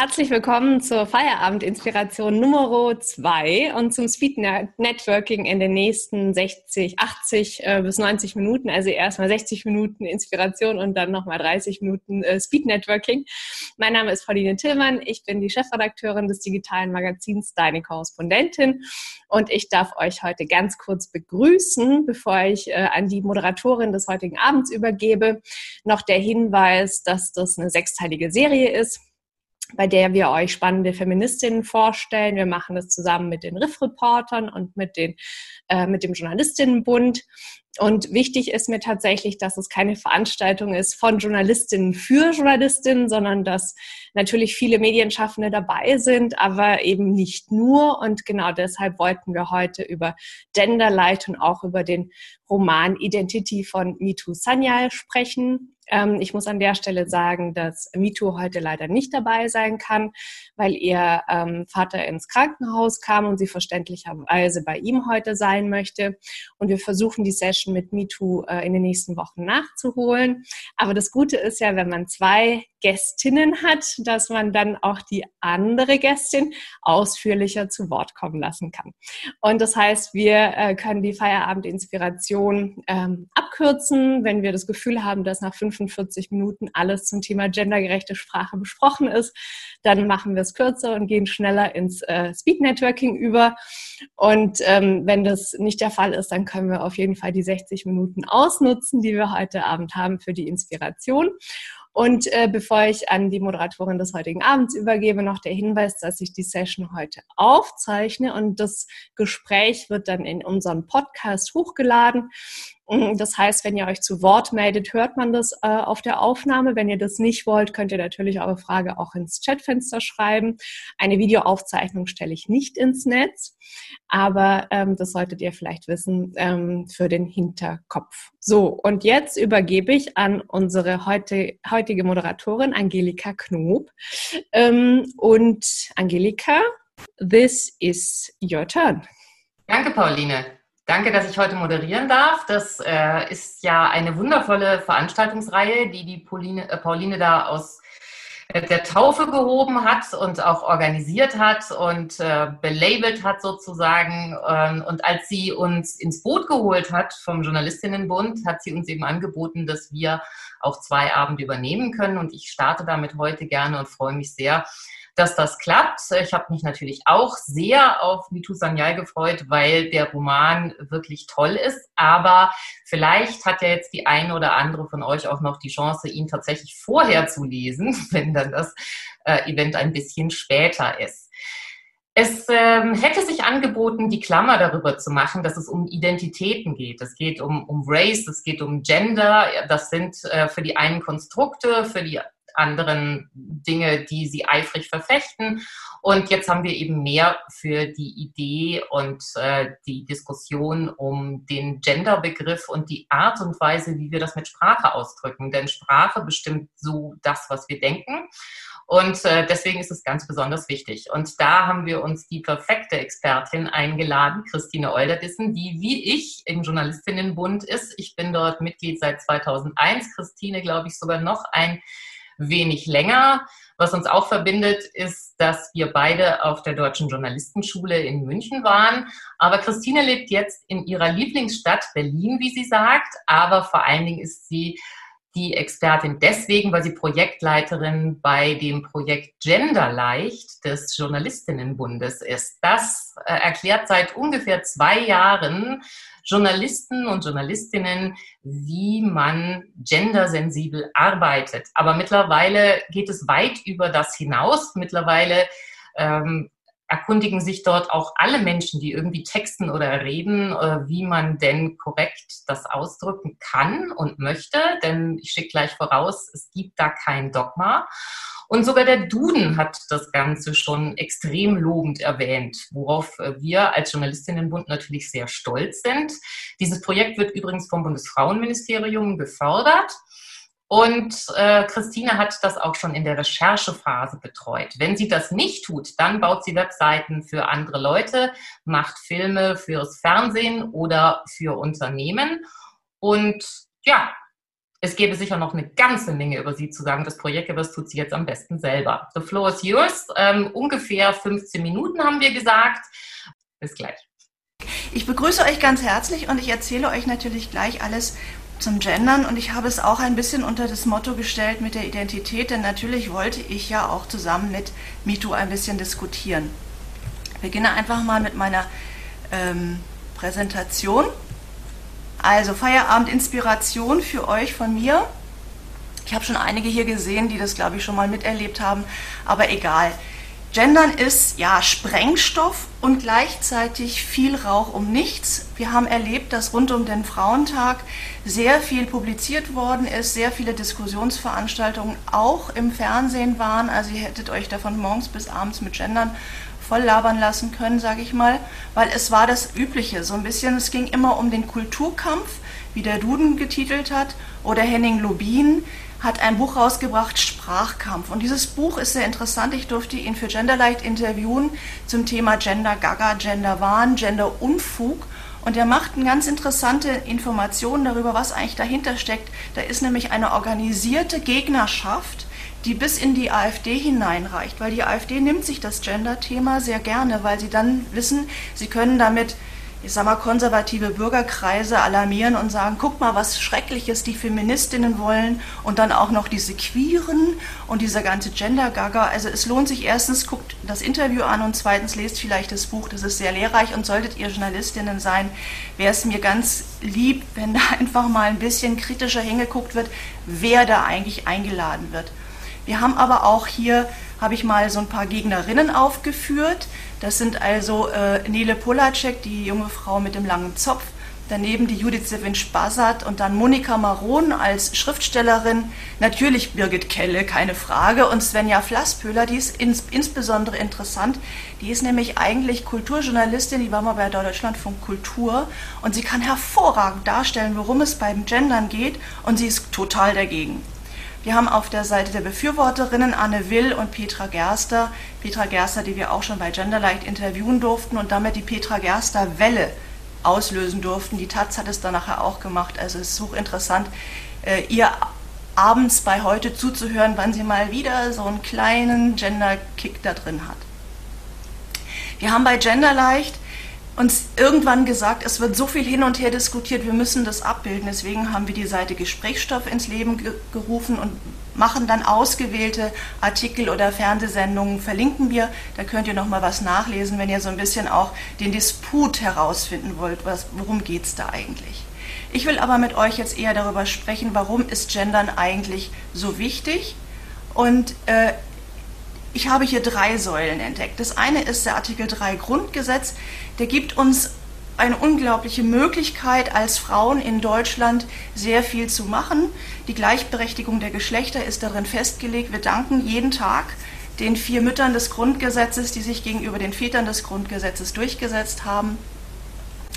Herzlich willkommen zur Feierabend-Inspiration Nummer 2 und zum Speed Networking in den nächsten 60, 80 äh, bis 90 Minuten. Also erstmal 60 Minuten Inspiration und dann nochmal 30 Minuten äh, Speed Networking. Mein Name ist Pauline Tillmann. Ich bin die Chefredakteurin des digitalen Magazins Deine Korrespondentin und ich darf euch heute ganz kurz begrüßen, bevor ich äh, an die Moderatorin des heutigen Abends übergebe. Noch der Hinweis, dass das eine sechsteilige Serie ist bei der wir euch spannende Feministinnen vorstellen. Wir machen das zusammen mit den Riff-Reportern und mit, den, äh, mit dem Journalistinnenbund. Und wichtig ist mir tatsächlich, dass es keine Veranstaltung ist von Journalistinnen für Journalistinnen, sondern dass natürlich viele Medienschaffende dabei sind, aber eben nicht nur. Und genau deshalb wollten wir heute über Genderlight und auch über den Roman Identity von Mitu Sanyal sprechen. Ähm, ich muss an der Stelle sagen, dass Mito heute leider nicht dabei sein kann, weil ihr ähm, Vater ins Krankenhaus kam und sie verständlicherweise bei ihm heute sein möchte. Und wir versuchen die Session mit Mito äh, in den nächsten Wochen nachzuholen. Aber das Gute ist ja, wenn man zwei Gästinnen hat, dass man dann auch die andere Gästin ausführlicher zu Wort kommen lassen kann. Und das heißt, wir äh, können die Feierabendinspiration ähm, abkürzen, wenn wir das Gefühl haben, dass nach 45 Minuten alles zum Thema gendergerechte Sprache besprochen ist. Dann machen wir es kürzer und gehen schneller ins äh, Speed Networking über. Und ähm, wenn das nicht der Fall ist, dann können wir auf jeden Fall die 60 Minuten ausnutzen, die wir heute Abend haben für die Inspiration. Und äh, bevor ich an die Moderatorin des heutigen Abends übergebe, noch der Hinweis, dass ich die Session heute aufzeichne und das Gespräch wird dann in unserem Podcast hochgeladen. Mm, das heißt, wenn ihr euch zu Wort meldet, hört man das äh, auf der Aufnahme. Wenn ihr das nicht wollt, könnt ihr natürlich eure Frage auch ins Chatfenster schreiben. Eine Videoaufzeichnung stelle ich nicht ins Netz, aber ähm, das solltet ihr vielleicht wissen ähm, für den Hinterkopf. So, und jetzt übergebe ich an unsere heute, heutige Moderatorin Angelika Knob. Ähm, und Angelika, this is your turn. Danke, Pauline. Danke, dass ich heute moderieren darf. Das äh, ist ja eine wundervolle Veranstaltungsreihe, die die Pauline, äh, Pauline da aus äh, der Taufe gehoben hat und auch organisiert hat und äh, belabelt hat sozusagen. Ähm, und als sie uns ins Boot geholt hat vom Journalistinnenbund, hat sie uns eben angeboten, dass wir auch zwei Abende übernehmen können. Und ich starte damit heute gerne und freue mich sehr, dass das klappt. Ich habe mich natürlich auch sehr auf Mitu Sanyal gefreut, weil der Roman wirklich toll ist. Aber vielleicht hat ja jetzt die eine oder andere von euch auch noch die Chance, ihn tatsächlich vorher zu lesen, wenn dann das äh, Event ein bisschen später ist. Es ähm, hätte sich angeboten, die Klammer darüber zu machen, dass es um Identitäten geht. Es geht um, um Race, es geht um Gender. Das sind äh, für die einen Konstrukte, für die anderen Dinge, die sie eifrig verfechten. Und jetzt haben wir eben mehr für die Idee und äh, die Diskussion um den Genderbegriff und die Art und Weise, wie wir das mit Sprache ausdrücken. Denn Sprache bestimmt so das, was wir denken. Und äh, deswegen ist es ganz besonders wichtig. Und da haben wir uns die perfekte Expertin eingeladen, Christine Olderdissen, die wie ich im Journalistinnenbund ist. Ich bin dort Mitglied seit 2001. Christine, glaube ich, sogar noch ein wenig länger. Was uns auch verbindet, ist, dass wir beide auf der Deutschen Journalistenschule in München waren. Aber Christine lebt jetzt in ihrer Lieblingsstadt Berlin, wie sie sagt. Aber vor allen Dingen ist sie die Expertin deswegen, weil sie Projektleiterin bei dem Projekt Genderleicht des Journalistinnenbundes ist. Das äh, erklärt seit ungefähr zwei Jahren Journalisten und Journalistinnen, wie man gendersensibel arbeitet. Aber mittlerweile geht es weit über das hinaus. Mittlerweile ähm, erkundigen sich dort auch alle Menschen, die irgendwie texten oder reden, äh, wie man denn korrekt das ausdrücken kann und möchte. Denn ich schicke gleich voraus, es gibt da kein Dogma. Und sogar der Duden hat das Ganze schon extrem lobend erwähnt, worauf äh, wir als Journalistinnenbund natürlich sehr stolz sind. Dieses Projekt wird übrigens vom Bundesfrauenministerium gefördert. Und äh, Christine hat das auch schon in der Recherchephase betreut. Wenn sie das nicht tut, dann baut sie Webseiten für andere Leute, macht Filme fürs Fernsehen oder für Unternehmen. Und ja, Es gäbe sicher noch eine ganze Menge über sie zu sagen. Das Projekt, aber tut sie jetzt am besten selber. The floor is yours. Ähm, ungefähr 15 Minuten haben wir gesagt. Bis gleich. Ich begrüße euch ganz herzlich und ich erzähle euch natürlich gleich alles zum Gendern und ich habe es auch ein bisschen unter das Motto gestellt mit der Identität, denn natürlich wollte ich ja auch zusammen mit MeToo ein bisschen diskutieren. Ich beginne einfach mal mit meiner ähm, Präsentation. Also Feierabend Inspiration für euch von mir. Ich habe schon einige hier gesehen, die das, glaube ich, schon mal miterlebt haben, aber egal. Gendern ist ja Sprengstoff und gleichzeitig viel Rauch um nichts. Wir haben erlebt, dass rund um den Frauentag sehr viel publiziert worden ist, sehr viele Diskussionsveranstaltungen auch im Fernsehen waren. Also ihr hättet euch davon morgens bis abends mit Gendern voll labern lassen können, sage ich mal, weil es war das Übliche. So ein bisschen, es ging immer um den Kulturkampf, wie der Duden getitelt hat, oder Henning Lobin hat ein Buch rausgebracht, Sprachkampf. Und dieses Buch ist sehr interessant. Ich durfte ihn für Genderlight interviewen zum Thema Gender Gaga, Gender Wahn, Gender Unfug. Und er macht eine ganz interessante Informationen darüber, was eigentlich dahinter steckt. Da ist nämlich eine organisierte Gegnerschaft, die bis in die AfD hineinreicht, weil die AfD nimmt sich das Gender-Thema sehr gerne, weil sie dann wissen, sie können damit ich sag mal, konservative Bürgerkreise alarmieren und sagen, guck mal, was Schreckliches die Feministinnen wollen und dann auch noch diese Queeren und dieser ganze Gender-Gaga. Also es lohnt sich erstens, guckt das Interview an und zweitens lest vielleicht das Buch, das ist sehr lehrreich und solltet ihr Journalistinnen sein, wäre es mir ganz lieb, wenn da einfach mal ein bisschen kritischer hingeguckt wird, wer da eigentlich eingeladen wird. Wir haben aber auch hier, habe ich mal so ein paar Gegnerinnen aufgeführt. Das sind also äh, Nele Polacek, die junge Frau mit dem langen Zopf, daneben die Judith Sevinch-Basat und dann Monika Maron als Schriftstellerin, natürlich Birgit Kelle, keine Frage, und Svenja Flasspöhler, die ist ins, insbesondere interessant, die ist nämlich eigentlich Kulturjournalistin, die war mal bei Deutschlandfunk Kultur. Und sie kann hervorragend darstellen, worum es beim Gendern geht. Und sie ist total dagegen. Wir haben auf der Seite der Befürworterinnen Anne Will und Petra Gerster. Petra Gerster, die wir auch schon bei Genderlight interviewen durften und damit die Petra Gerster Welle auslösen durften. Die Taz hat es dann nachher auch gemacht. Also es ist hochinteressant, äh, ihr abends bei heute zuzuhören, wann sie mal wieder so einen kleinen Gender-Kick da drin hat. Wir haben bei Genderleicht uns irgendwann gesagt, es wird so viel hin und her diskutiert, wir müssen das abbilden. Deswegen haben wir die Seite Gesprächsstoff ins Leben ge gerufen und machen dann ausgewählte Artikel oder Fernsehsendungen, verlinken wir. Da könnt ihr noch mal was nachlesen, wenn ihr so ein bisschen auch den Disput herausfinden wollt, was, worum geht es da eigentlich. Ich will aber mit euch jetzt eher darüber sprechen, warum ist Gendern eigentlich so wichtig und äh, ich habe hier drei Säulen entdeckt. Das eine ist der Artikel 3 Grundgesetz. Der gibt uns eine unglaubliche Möglichkeit, als Frauen in Deutschland sehr viel zu machen. Die Gleichberechtigung der Geschlechter ist darin festgelegt. Wir danken jeden Tag den vier Müttern des Grundgesetzes, die sich gegenüber den Vätern des Grundgesetzes durchgesetzt haben.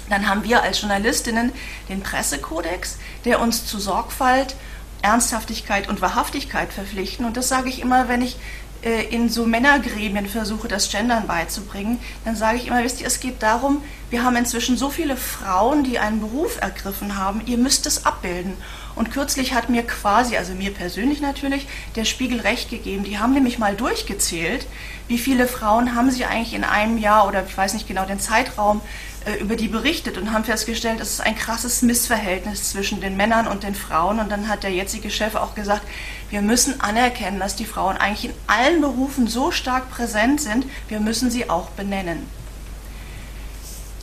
Dann haben wir als Journalistinnen den Pressekodex, der uns zu Sorgfalt, Ernsthaftigkeit und Wahrhaftigkeit verpflichten. Und das sage ich immer, wenn ich in so Männergremien versuche, das Gendern beizubringen, dann sage ich immer, wisst ihr, es geht darum, wir haben inzwischen so viele Frauen, die einen Beruf ergriffen haben, ihr müsst es abbilden. Und kürzlich hat mir quasi, also mir persönlich natürlich, der Spiegel recht gegeben. Die haben nämlich mal durchgezählt, wie viele Frauen haben sie eigentlich in einem Jahr oder ich weiß nicht genau den Zeitraum äh, über die berichtet und haben festgestellt, es ist ein krasses Missverhältnis zwischen den Männern und den Frauen. Und dann hat der jetzige Chef auch gesagt, wir müssen anerkennen, dass die Frauen eigentlich in allen Berufen so stark präsent sind, wir müssen sie auch benennen.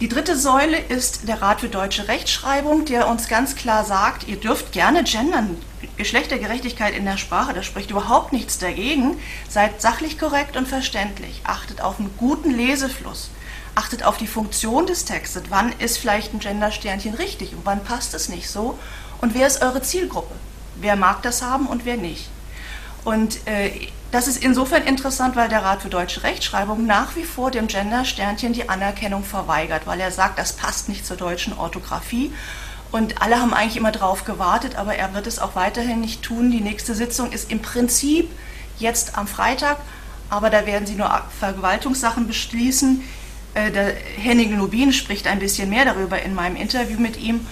Die dritte Säule ist der Rat für deutsche Rechtschreibung, der uns ganz klar sagt, ihr dürft gerne gendern, Geschlechtergerechtigkeit in der Sprache, da spricht überhaupt nichts dagegen. Seid sachlich korrekt und verständlich, achtet auf einen guten Lesefluss achtet auf die Funktion des Textes. Wann ist vielleicht ein Gendersternchen richtig und wann passt es nicht so? Und wer ist eure Zielgruppe? Wer mag das haben und wer nicht? Und äh, das ist insofern interessant, weil der Rat für deutsche Rechtschreibung nach wie vor dem Gendersternchen die Anerkennung verweigert, weil er sagt, das passt nicht zur deutschen Orthographie. Und alle haben eigentlich immer darauf gewartet, aber er wird es auch weiterhin nicht tun. Die nächste Sitzung ist im Prinzip jetzt am Freitag, aber da werden sie nur Vergewaltungssachen beschließen, äh, der Henning Lubin spricht ein bisschen mehr darüber in meinem Interview mit ihm.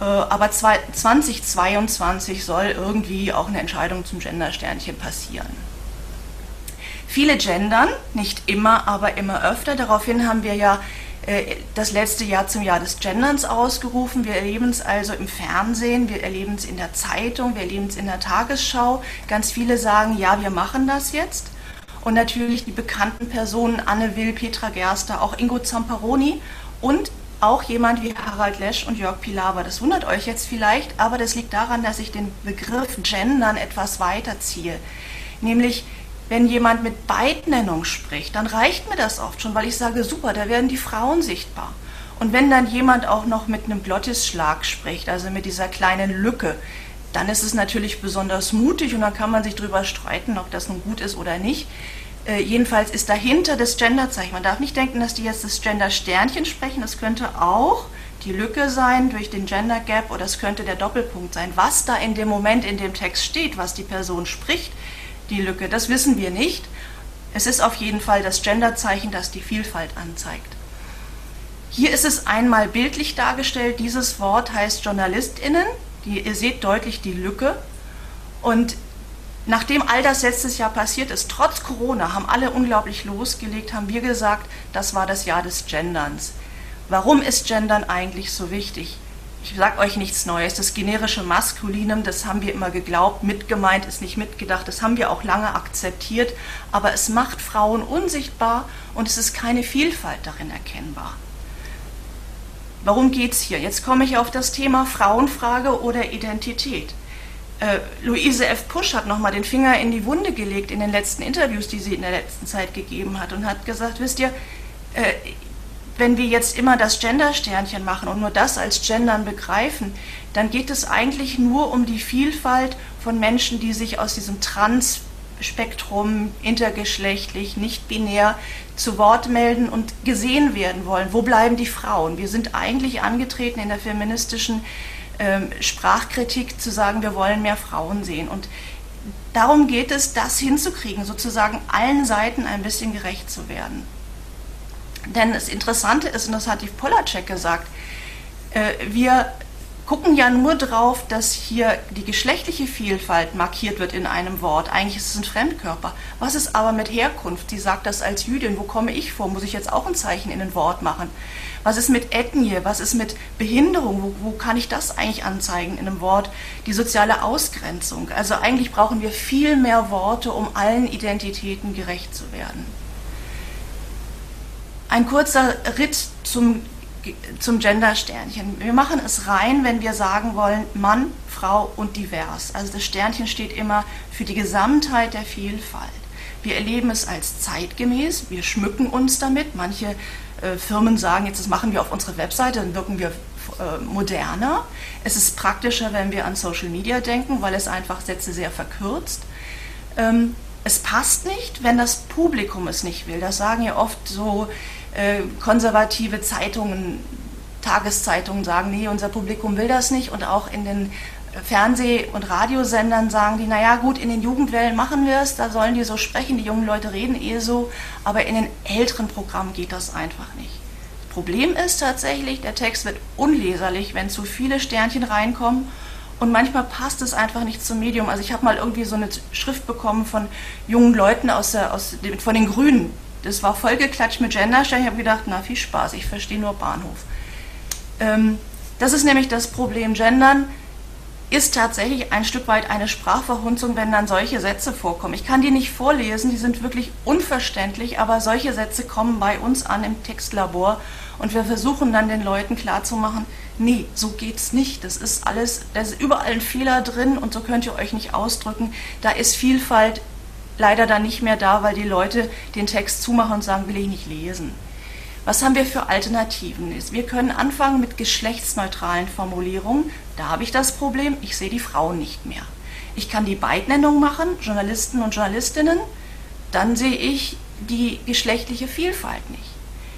Äh, aber 2022 soll irgendwie auch eine Entscheidung zum Gendersternchen passieren. Viele gendern, nicht immer, aber immer öfter. Daraufhin haben wir ja äh, das letzte Jahr zum Jahr des Genderns ausgerufen. Wir erleben es also im Fernsehen, wir erleben es in der Zeitung, wir erleben es in der Tagesschau. Ganz viele sagen, ja, wir machen das jetzt. Und natürlich die bekannten Personen Anne Will, Petra Gerster, auch Ingo Zamparoni und auch jemand wie Harald Lesch und Jörg Pilawa. Das wundert euch jetzt vielleicht, aber das liegt daran, dass ich den Begriff Gendern etwas weiterziehe. Nämlich wenn jemand mit Beidnennung spricht, dann reicht mir das oft schon, weil ich sage, super, da werden die Frauen sichtbar. Und wenn dann jemand auch noch mit einem Glottisschlag spricht, also mit dieser kleinen Lücke, dann ist es natürlich besonders mutig und dann kann man sich darüber streiten, ob das nun gut ist oder nicht. Äh, jedenfalls ist dahinter das Genderzeichen. Man darf nicht denken, dass die jetzt das Gender-Sternchen sprechen. Das könnte auch die Lücke sein durch den Gender Gap oder es könnte der Doppelpunkt sein. Was da in dem Moment in dem Text steht, was die Person spricht, die Lücke. Das wissen wir nicht. Es ist auf jeden Fall das Genderzeichen, das die Vielfalt anzeigt. Hier ist es einmal bildlich dargestellt. Dieses Wort heißt JournalistInnen. Die, ihr seht deutlich die Lücke. Und nachdem all das letztes Jahr passiert ist, trotz Corona, haben alle unglaublich losgelegt, haben wir gesagt, das war das Jahr des Genderns. Warum ist Gendern eigentlich so wichtig? ich sage euch nichts Neues. Das generische Maskulinum, das haben wir immer geglaubt, mitgemeint ist nicht mitgedacht, das haben wir auch lange akzeptiert, aber es macht Frauen unsichtbar und es ist keine Vielfalt darin erkennbar. Warum geht es hier? Jetzt komme ich auf das Thema Frauenfrage oder Identität. Äh, Luise F. Pusch hat nochmal den Finger in die Wunde gelegt in den letzten Interviews, die sie in der letzten Zeit gegeben hat und hat gesagt, wisst ihr, äh, wenn wir jetzt immer das Gender-Sternchen machen und nur das als Gendern begreifen, dann geht es eigentlich nur um die Vielfalt von Menschen, die sich aus diesem Trans-Spektrum, intergeschlechtlich, nicht binär zu Wort melden und gesehen werden wollen. Wo bleiben die Frauen? Wir sind eigentlich angetreten in der feministischen Sprachkritik zu sagen, wir wollen mehr Frauen sehen. Und darum geht es, das hinzukriegen, sozusagen allen Seiten ein bisschen gerecht zu werden. Denn das Interessante ist, und das hat die Polacek gesagt, äh, wir gucken ja nur drauf, dass hier die geschlechtliche Vielfalt markiert wird in einem Wort. Eigentlich ist es ein Fremdkörper. Was ist aber mit Herkunft? Sie sagt das als Jüdin. Wo komme ich vor? Muss ich jetzt auch ein Zeichen in ein Wort machen? Was ist mit Ethnie? Was ist mit Behinderung? Wo, wo kann ich das eigentlich anzeigen in einem Wort? Die soziale Ausgrenzung. Also eigentlich brauchen wir viel mehr Worte, um allen Identitäten gerecht zu werden. Ein kurzer Ritt zum, zum Gender-Sternchen. Wir machen es rein, wenn wir sagen wollen Mann, Frau und divers. Also das Sternchen steht immer für die Gesamtheit der Vielfalt. Wir erleben es als zeitgemäß, wir schmücken uns damit. Manche Firmen sagen jetzt, das machen wir auf unserer Webseite, dann wirken wir äh, moderner. Es ist praktischer, wenn wir an Social Media denken, weil es einfach Sätze sehr verkürzt. Ähm, es passt nicht, wenn das Publikum es nicht will. Das sagen ja oft so äh, konservative Zeitungen, Tageszeitungen sagen, nee, unser Publikum will das nicht. Und auch in den Fernseh- und Radiosendern sagen die, naja gut, in den Jugendwellen machen wir es, da sollen die so sprechen, die jungen Leute reden eh so, aber in den älteren Programmen geht das einfach nicht. Das Problem ist tatsächlich, der Text wird unleserlich, wenn zu viele Sternchen reinkommen und manchmal passt es einfach nicht zum Medium. Also ich habe mal irgendwie so eine Schrift bekommen von jungen Leuten aus der, aus, von den Grünen. Das war vollgeklatscht mit Genderstern. Ich habe gedacht, na viel Spaß, ich verstehe nur Bahnhof. Ähm, das ist nämlich das Problem. Gendern ist tatsächlich ein Stück weit eine Sprachverhunzung, wenn dann solche Sätze vorkommen. Ich kann die nicht vorlesen, die sind wirklich unverständlich, aber solche Sätze kommen bei uns an im Textlabor und wir versuchen dann den Leuten klarzumachen, nee, so geht's nicht. Das ist alles, da ist überall ein Fehler drin und so könnt ihr euch nicht ausdrücken. Da ist Vielfalt leider dann nicht mehr da, weil die Leute den Text zumachen und sagen, will ich nicht lesen. Was haben wir für Alternativen? Wir können anfangen mit geschlechtsneutralen Formulierungen. Da habe ich das Problem, ich sehe die Frauen nicht mehr. Ich kann die Beidnennung machen, Journalisten und Journalistinnen, dann sehe ich die geschlechtliche Vielfalt nicht.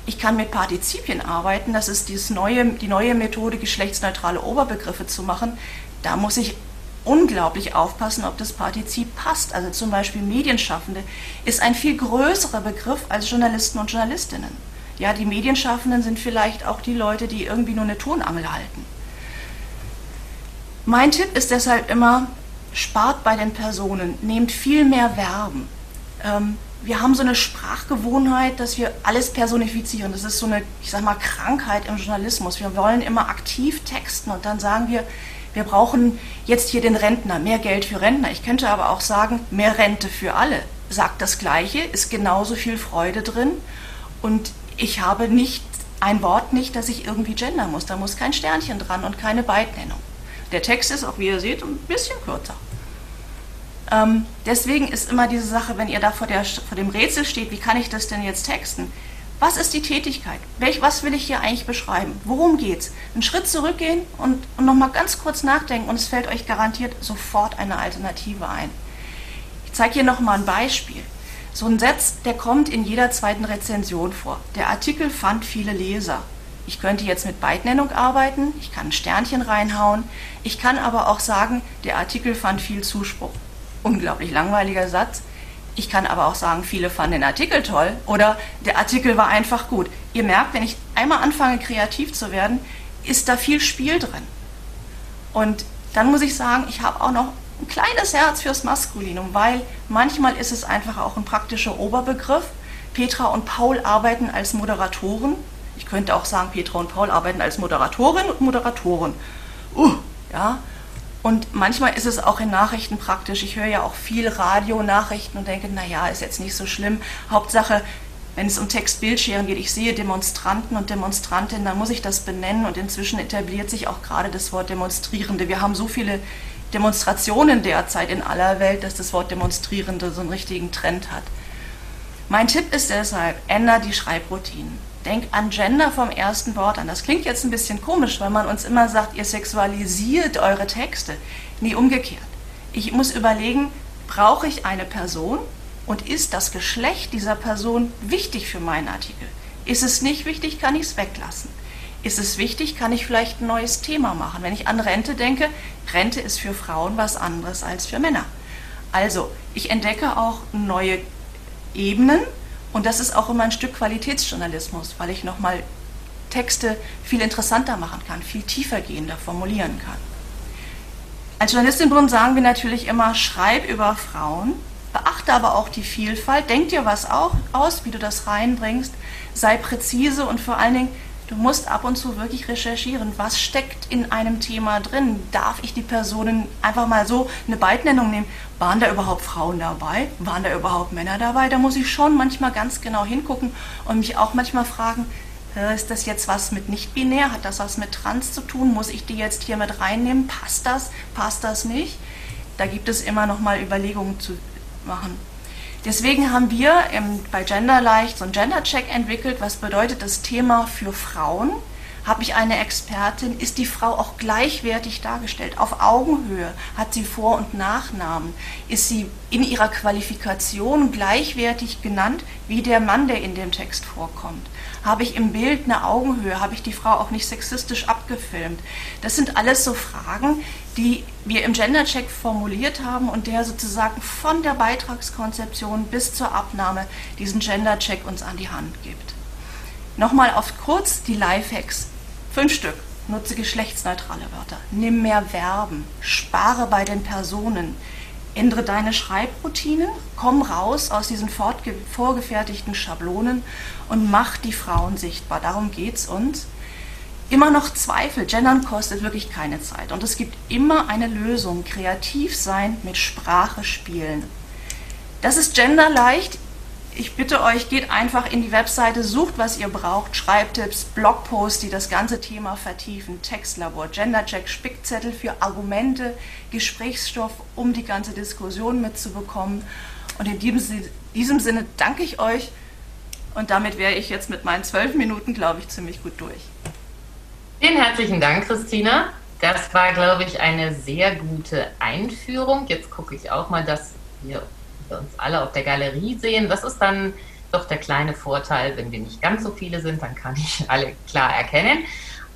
Ich kann mit Partizipien arbeiten, das ist neue, die neue Methode, geschlechtsneutrale Oberbegriffe zu machen. Da muss ich unglaublich aufpassen, ob das Partizip passt. Also zum Beispiel Medienschaffende ist ein viel größerer Begriff als Journalisten und Journalistinnen. Ja, die Medienschaffenden sind vielleicht auch die Leute, die irgendwie nur eine Tonangel halten. Mein Tipp ist deshalb immer, spart bei den Personen, nehmt viel mehr Verben. Ähm, wir haben so eine Sprachgewohnheit, dass wir alles personifizieren. Das ist so eine, ich sag mal, Krankheit im Journalismus. Wir wollen immer aktiv texten und dann sagen wir, wir brauchen jetzt hier den Rentner, mehr Geld für Rentner. Ich könnte aber auch sagen, mehr Rente für alle. Sagt das Gleiche, ist genauso viel Freude drin und ich habe nicht ein Wort nicht, dass ich irgendwie gendern muss. Da muss kein Sternchen dran und keine Beidnennung. Der Text ist auch, wie ihr seht, ein bisschen kürzer. Ähm, deswegen ist immer diese Sache, wenn ihr da vor, der, vor dem Rätsel steht, wie kann ich das denn jetzt texten? Was ist die Tätigkeit? Welch, was will ich hier eigentlich beschreiben? Worum geht's? Einen Schritt zurückgehen und, und nochmal ganz kurz nachdenken und es fällt euch garantiert sofort eine Alternative ein. Ich zeige hier nochmal ein Beispiel. So ein Satz, der kommt in jeder zweiten Rezension vor. Der Artikel fand viele Leser. Ich könnte jetzt mit Beidnennung arbeiten, ich kann ein Sternchen reinhauen, ich kann aber auch sagen, der Artikel fand viel Zuspruch. Unglaublich langweiliger Satz. Ich kann aber auch sagen, viele fanden den Artikel toll oder der Artikel war einfach gut. Ihr merkt, wenn ich einmal anfange, kreativ zu werden, ist da viel Spiel drin. Und dann muss ich sagen, ich habe auch noch ein kleines Herz fürs Maskulinum, weil manchmal ist es einfach auch ein praktischer Oberbegriff. Petra und Paul arbeiten als Moderatoren ich könnte auch sagen, Petra und Paul arbeiten als Moderatorin und Moderatoren. Uh, ja. Und manchmal ist es auch in Nachrichten praktisch. Ich höre ja auch viel Radionachrichten und denke, naja, ist jetzt nicht so schlimm. Hauptsache, wenn es um Text-Bildscheren geht, ich sehe Demonstranten und Demonstrantinnen, dann muss ich das benennen und inzwischen etabliert sich auch gerade das Wort Demonstrierende. Wir haben so viele Demonstrationen derzeit in aller Welt, dass das Wort Demonstrierende so einen richtigen Trend hat. Mein Tipp ist deshalb, ändere die Schreibroutinen. Denk an Gender vom ersten Wort an. Das klingt jetzt ein bisschen komisch, weil man uns immer sagt, ihr sexualisiert eure Texte. Nie umgekehrt. Ich muss überlegen, brauche ich eine Person und ist das Geschlecht dieser Person wichtig für meinen Artikel? Ist es nicht wichtig, kann ich es weglassen. Ist es wichtig, kann ich vielleicht ein neues Thema machen. Wenn ich an Rente denke, Rente ist für Frauen was anderes als für Männer. Also, ich entdecke auch neue Ebenen und das ist auch immer ein Stück Qualitätsjournalismus, weil ich nochmal Texte viel interessanter machen kann, viel tiefergehender formulieren kann. Als Journalistin Brunn sagen wir natürlich immer, schreib über Frauen, beachte aber auch die Vielfalt, denk dir was auch aus, wie du das reinbringst, sei präzise und vor allen Dingen Du musst ab und zu wirklich recherchieren, was steckt in einem Thema drin. Darf ich die Personen einfach mal so eine Beidnennung nehmen? Waren da überhaupt Frauen dabei? Waren da überhaupt Männer dabei? Da muss ich schon manchmal ganz genau hingucken und mich auch manchmal fragen, ist das jetzt was mit nicht-binär? Hat das was mit trans zu tun? Muss ich die jetzt hier mit reinnehmen? Passt das? Passt das nicht? Da gibt es immer noch mal Überlegungen zu machen. Deswegen haben wir im, bei Genderleicht so einen Gender-Check entwickelt. Was bedeutet das Thema für Frauen? Habe ich eine Expertin? Ist die Frau auch gleichwertig dargestellt? Auf Augenhöhe? Hat sie Vor- und Nachnamen? Ist sie in ihrer Qualifikation gleichwertig genannt wie der Mann, der in dem Text vorkommt? Habe ich im Bild eine Augenhöhe? Habe ich die Frau auch nicht sexistisch abgefilmt? Das sind alles so Fragen, die wir im Gender-Check formuliert haben und der sozusagen von der Beitragskonzeption bis zur Abnahme diesen Gender-Check uns an die Hand gibt. Nochmal auf kurz die Lifehacks. Fünf Stück. Nutze geschlechtsneutrale Wörter. Nimm mehr Verben. Spare bei den Personen. Ändere deine Schreibroutine. Komm raus aus diesen vorgefertigten Schablonen und mach die Frauen sichtbar. Darum geht es uns. Immer noch Zweifel. Gendern kostet wirklich keine Zeit. Und es gibt immer eine Lösung. Kreativ sein, mit Sprache spielen. Das ist Gender leicht ich bitte euch, geht einfach in die Webseite, sucht, was ihr braucht, Schreibtipps, Blogposts, die das ganze Thema vertiefen, Textlabor, Gendercheck, Spickzettel für Argumente, Gesprächsstoff, um die ganze Diskussion mitzubekommen. Und in diesem, diesem Sinne danke ich euch und damit wäre ich jetzt mit meinen zwölf Minuten, glaube ich, ziemlich gut durch. Vielen herzlichen Dank, Christina. Das war, glaube ich, eine sehr gute Einführung. Jetzt gucke ich auch mal, dass wir uns alle auf der Galerie sehen. Das ist dann doch der kleine Vorteil, wenn wir nicht ganz so viele sind, dann kann ich alle klar erkennen.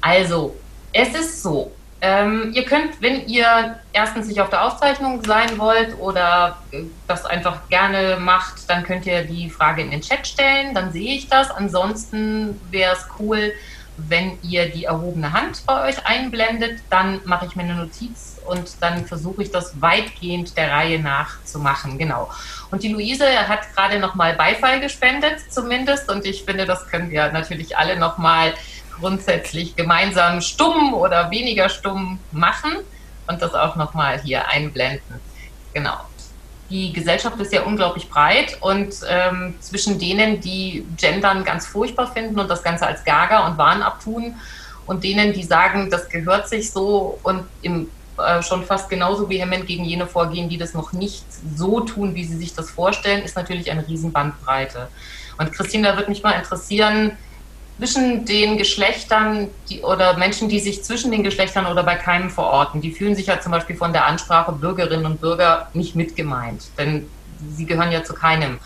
Also, es ist so, ähm, ihr könnt, wenn ihr erstens nicht auf der Aufzeichnung sein wollt oder äh, das einfach gerne macht, dann könnt ihr die Frage in den Chat stellen, dann sehe ich das. Ansonsten wäre es cool, wenn ihr die erhobene Hand bei euch einblendet, dann mache ich mir eine Notiz und dann versuche ich das weitgehend der Reihe nach zu machen. Genau. Und die Luise hat gerade nochmal Beifall gespendet, zumindest. Und ich finde, das können wir natürlich alle nochmal grundsätzlich gemeinsam stumm oder weniger stumm machen und das auch nochmal hier einblenden. Genau die Gesellschaft ist ja unglaublich breit und ähm, zwischen denen, die Gendern ganz furchtbar finden und das Ganze als Gaga und Wahn abtun und denen, die sagen, das gehört sich so und im, äh, schon fast genauso vehement gegen jene vorgehen, die das noch nicht so tun, wie sie sich das vorstellen, ist natürlich eine Riesenbandbreite. Und Christine, da würde mich mal interessieren, zwischen den Geschlechtern die, oder Menschen, die sich zwischen den Geschlechtern oder bei keinem verorten, die fühlen sich ja zum Beispiel von der Ansprache Bürgerinnen und Bürger nicht mitgemeint, denn sie gehören ja zu keinem.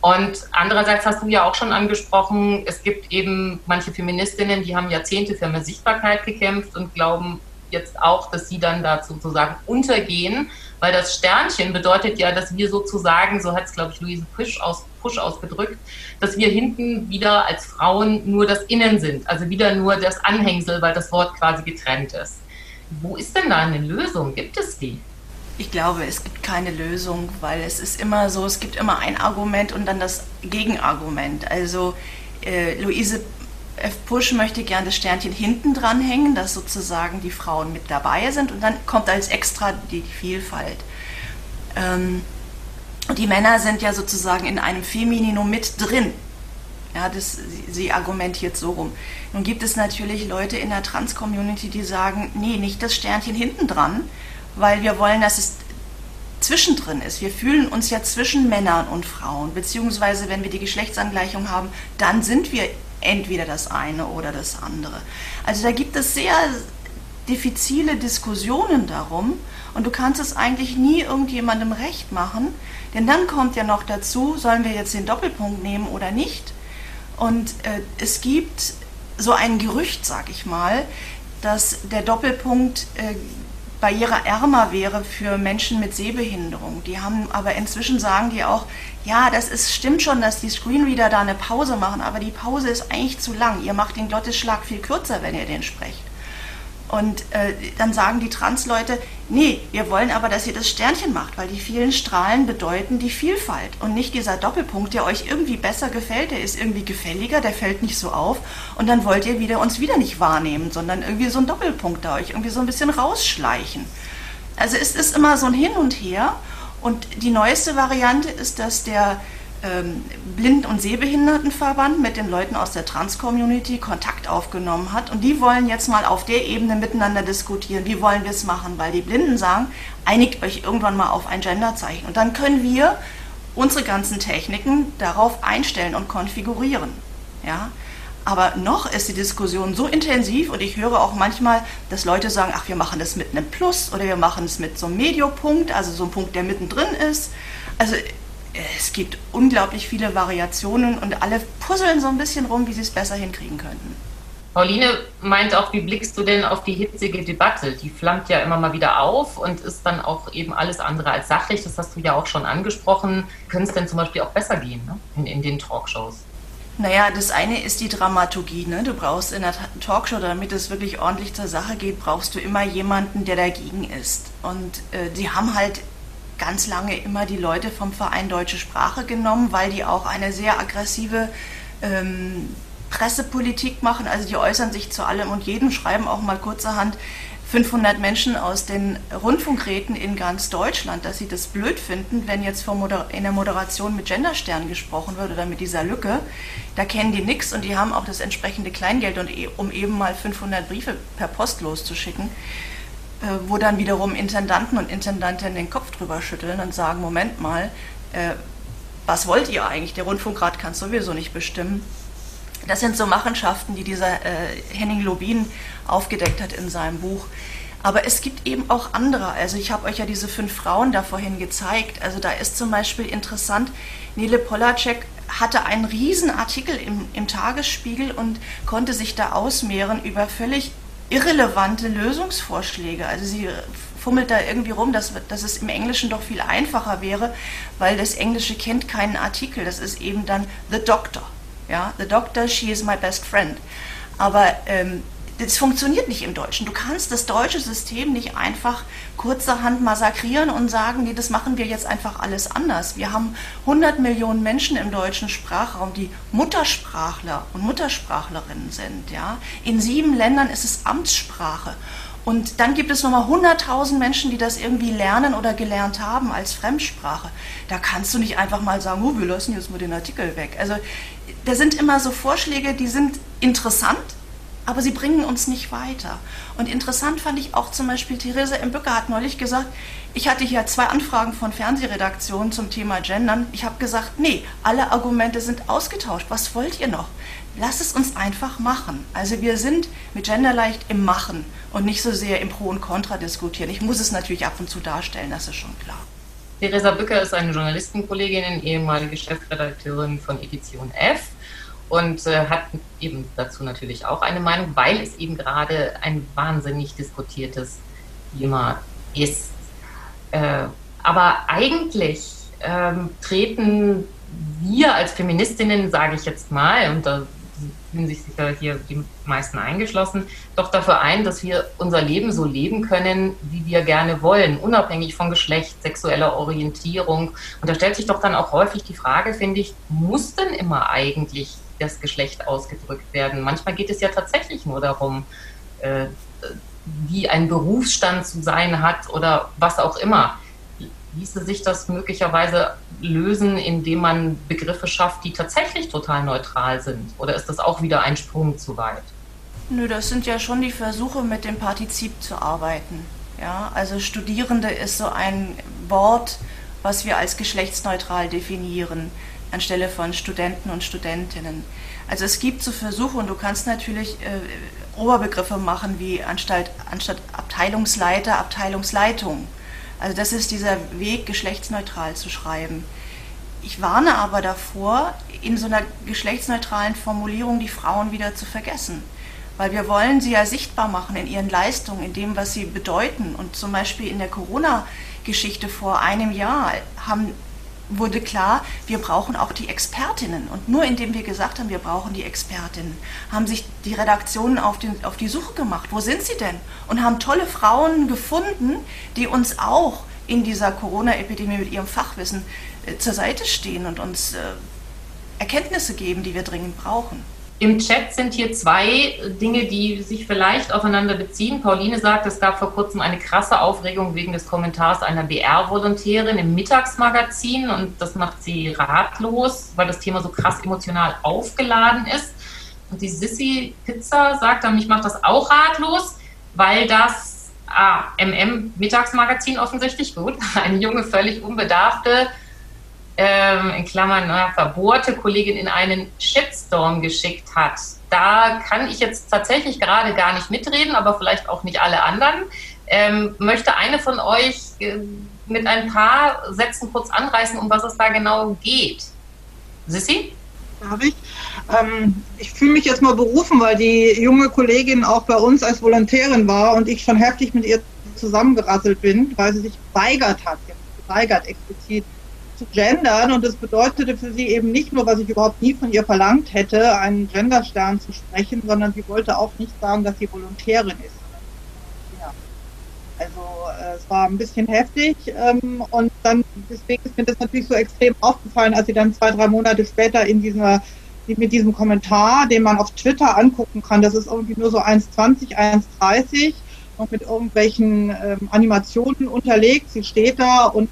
Und andererseits hast du ja auch schon angesprochen, es gibt eben manche Feministinnen, die haben Jahrzehnte für mehr Sichtbarkeit gekämpft und glauben jetzt auch, dass sie dann da sozusagen untergehen, weil das Sternchen bedeutet ja, dass wir sozusagen, so hat es glaube ich Luise Pusch, aus, Pusch ausgedrückt, dass wir hinten wieder als Frauen nur das Innen sind, also wieder nur das Anhängsel, weil das Wort quasi getrennt ist. Wo ist denn da eine Lösung? Gibt es die? Ich glaube, es gibt keine Lösung, weil es ist immer so, es gibt immer ein Argument und dann das Gegenargument. Also äh, Luise F. Push möchte gern das Sternchen hinten dran hängen, dass sozusagen die Frauen mit dabei sind und dann kommt als extra die Vielfalt. Ähm, die Männer sind ja sozusagen in einem Femininum mit drin. Ja, das, sie argumentiert so rum. Nun gibt es natürlich Leute in der Trans-Community, die sagen, nee, nicht das Sternchen hinten dran, weil wir wollen, dass es zwischendrin ist. Wir fühlen uns ja zwischen Männern und Frauen, beziehungsweise wenn wir die Geschlechtsangleichung haben, dann sind wir entweder das eine oder das andere. Also da gibt es sehr diffizile Diskussionen darum und du kannst es eigentlich nie irgendjemandem recht machen, denn dann kommt ja noch dazu, sollen wir jetzt den Doppelpunkt nehmen oder nicht? Und äh, es gibt so ein Gerücht, sag ich mal, dass der Doppelpunkt äh, barriereärmer wäre für Menschen mit Sehbehinderung. Die haben aber inzwischen sagen die auch, ja, das ist, stimmt schon, dass die Screenreader da eine Pause machen, aber die Pause ist eigentlich zu lang. Ihr macht den Glottisschlag viel kürzer, wenn ihr den sprecht. Und äh, dann sagen die Transleute, nee, wir wollen aber, dass ihr das Sternchen macht, weil die vielen Strahlen bedeuten die Vielfalt und nicht dieser Doppelpunkt, der euch irgendwie besser gefällt, der ist irgendwie gefälliger, der fällt nicht so auf und dann wollt ihr wieder uns wieder nicht wahrnehmen, sondern irgendwie so ein Doppelpunkt da euch irgendwie so ein bisschen rausschleichen. Also es ist immer so ein Hin und Her und die neueste Variante ist, dass der ähm, Blinden- und Sehbehindertenverband mit den Leuten aus der Trans-Community Kontakt aufgenommen hat. Und die wollen jetzt mal auf der Ebene miteinander diskutieren, wie wollen wir es machen, weil die Blinden sagen, einigt euch irgendwann mal auf ein Genderzeichen. Und dann können wir unsere ganzen Techniken darauf einstellen und konfigurieren. Ja? Aber noch ist die Diskussion so intensiv und ich höre auch manchmal, dass Leute sagen, ach, wir machen das mit einem Plus oder wir machen es mit so einem Mediopunkt, also so einem Punkt, der mittendrin ist. Also es gibt unglaublich viele Variationen und alle puzzeln so ein bisschen rum, wie sie es besser hinkriegen könnten. Pauline meint auch, wie blickst du denn auf die hitzige Debatte? Die flammt ja immer mal wieder auf und ist dann auch eben alles andere als sachlich. Das hast du ja auch schon angesprochen. Könnte es denn zum Beispiel auch besser gehen ne? in, in den Talkshows? Naja, das eine ist die Dramaturgie. Ne? Du brauchst in der Talkshow, damit es wirklich ordentlich zur Sache geht, brauchst du immer jemanden, der dagegen ist. Und äh, die haben halt ganz lange immer die Leute vom Verein Deutsche Sprache genommen, weil die auch eine sehr aggressive ähm, Pressepolitik machen. Also die äußern sich zu allem und jedem, schreiben auch mal kurzerhand 500 Menschen aus den Rundfunkräten in ganz Deutschland, dass sie das blöd finden, wenn jetzt in der Moderation mit Genderstern gesprochen wird oder mit dieser Lücke. Da kennen die nichts und die haben auch das entsprechende Kleingeld, e, um eben mal 500 Briefe per Post loszuschicken. Äh, wo dann wiederum Intendanten und Intendantinnen den Kopf drüber schütteln und sagen, Moment mal, äh, was wollt ihr eigentlich? Der Rundfunkrat kann es sowieso nicht bestimmen. Das sind so Machenschaften, die dieser äh, Henning Lobin aufgedeckt hat in seinem Buch. Aber es gibt eben auch andere. Also ich habe euch ja diese fünf Frauen da vorhin gezeigt. Also da ist zum Beispiel interessant, Nele Polacek hatte einen riesen Artikel im, im Tagesspiegel und konnte sich da ausmehren über völlig irrelevante Lösungsvorschläge. Also sie fummelt da irgendwie rum, dass, dass es im Englischen doch viel einfacher wäre, weil das Englische kennt keinen Artikel. Das ist eben dann The Doctor. Ja, The Doctor, she is my best friend. Aber ähm, das funktioniert nicht im Deutschen. Du kannst das deutsche System nicht einfach kurzerhand massakrieren und sagen, nee, das machen wir jetzt einfach alles anders. Wir haben 100 Millionen Menschen im deutschen Sprachraum, die Muttersprachler und Muttersprachlerinnen sind. Ja? In sieben Ländern ist es Amtssprache. Und dann gibt es nochmal 100.000 Menschen, die das irgendwie lernen oder gelernt haben als Fremdsprache. Da kannst du nicht einfach mal sagen, oh, wir lassen jetzt mal den Artikel weg. Also da sind immer so Vorschläge, die sind interessant, aber sie bringen uns nicht weiter. Und interessant fand ich auch zum Beispiel, Therese M. Bücker hat neulich gesagt, ich hatte hier zwei Anfragen von Fernsehredaktionen zum Thema Gendern. Ich habe gesagt, nee, alle Argumente sind ausgetauscht. Was wollt ihr noch? Lasst es uns einfach machen. Also wir sind mit Genderleicht im Machen und nicht so sehr im Pro und Contra diskutieren. Ich muss es natürlich ab und zu darstellen, das ist schon klar. Theresa Bücker ist eine Journalistenkollegin, ehemalige Chefredakteurin von Edition F und äh, hat eben dazu natürlich auch eine Meinung, weil es eben gerade ein wahnsinnig diskutiertes Thema ist. Äh, aber eigentlich ähm, treten wir als Feministinnen, sage ich jetzt mal, und da fühlen sich sicher hier die meisten eingeschlossen, doch dafür ein, dass wir unser Leben so leben können, wie wir gerne wollen, unabhängig von Geschlecht, sexueller Orientierung. Und da stellt sich doch dann auch häufig die Frage, finde ich, muss denn immer eigentlich das Geschlecht ausgedrückt werden. Manchmal geht es ja tatsächlich nur darum, äh, wie ein Berufsstand zu sein hat oder was auch immer. Ließe sich das möglicherweise lösen, indem man Begriffe schafft, die tatsächlich total neutral sind? Oder ist das auch wieder ein Sprung zu weit? Nö, das sind ja schon die Versuche, mit dem Partizip zu arbeiten. Ja, also Studierende ist so ein Wort, was wir als geschlechtsneutral definieren anstelle von Studenten und Studentinnen. Also es gibt so Versuche und du kannst natürlich äh, Oberbegriffe machen wie anstatt, anstatt Abteilungsleiter, Abteilungsleitung. Also das ist dieser Weg, geschlechtsneutral zu schreiben. Ich warne aber davor, in so einer geschlechtsneutralen Formulierung die Frauen wieder zu vergessen. Weil wir wollen sie ja sichtbar machen in ihren Leistungen, in dem, was sie bedeuten. Und zum Beispiel in der Corona-Geschichte vor einem Jahr haben wurde klar, wir brauchen auch die Expertinnen. Und nur indem wir gesagt haben, wir brauchen die Expertinnen, haben sich die Redaktionen auf, den, auf die Suche gemacht. Wo sind sie denn? Und haben tolle Frauen gefunden, die uns auch in dieser Corona-Epidemie mit ihrem Fachwissen äh, zur Seite stehen und uns äh, Erkenntnisse geben, die wir dringend brauchen. Im Chat sind hier zwei Dinge, die sich vielleicht aufeinander beziehen. Pauline sagt, es gab vor kurzem eine krasse Aufregung wegen des Kommentars einer BR-Volontärin im Mittagsmagazin und das macht sie ratlos, weil das Thema so krass emotional aufgeladen ist. Und die Sissy Pizza sagt dann, mich macht das auch ratlos, weil das ah, MM Mittagsmagazin offensichtlich gut, eine junge, völlig unbedarfte ähm, in Klammern na, verbohrte Kollegin in einen Shitstorm geschickt hat. Da kann ich jetzt tatsächlich gerade gar nicht mitreden, aber vielleicht auch nicht alle anderen. Ähm, möchte eine von euch äh, mit ein paar Sätzen kurz anreißen, um was es da genau geht? Sissi? Darf ich? Ähm, ich fühle mich jetzt mal berufen, weil die junge Kollegin auch bei uns als Volontärin war und ich schon heftig mit ihr zusammengerasselt bin, weil sie sich weigert hat, weigert explizit zu gendern und das bedeutete für sie eben nicht nur, was ich überhaupt nie von ihr verlangt hätte, einen Genderstern zu sprechen, sondern sie wollte auch nicht sagen, dass sie Volontärin ist. Ja. Also äh, es war ein bisschen heftig ähm, und dann deswegen ist mir das natürlich so extrem aufgefallen, als sie dann zwei, drei Monate später in dieser mit diesem Kommentar, den man auf Twitter angucken kann, das ist irgendwie nur so 1,20, 1,30 und mit irgendwelchen ähm, Animationen unterlegt. Sie steht da und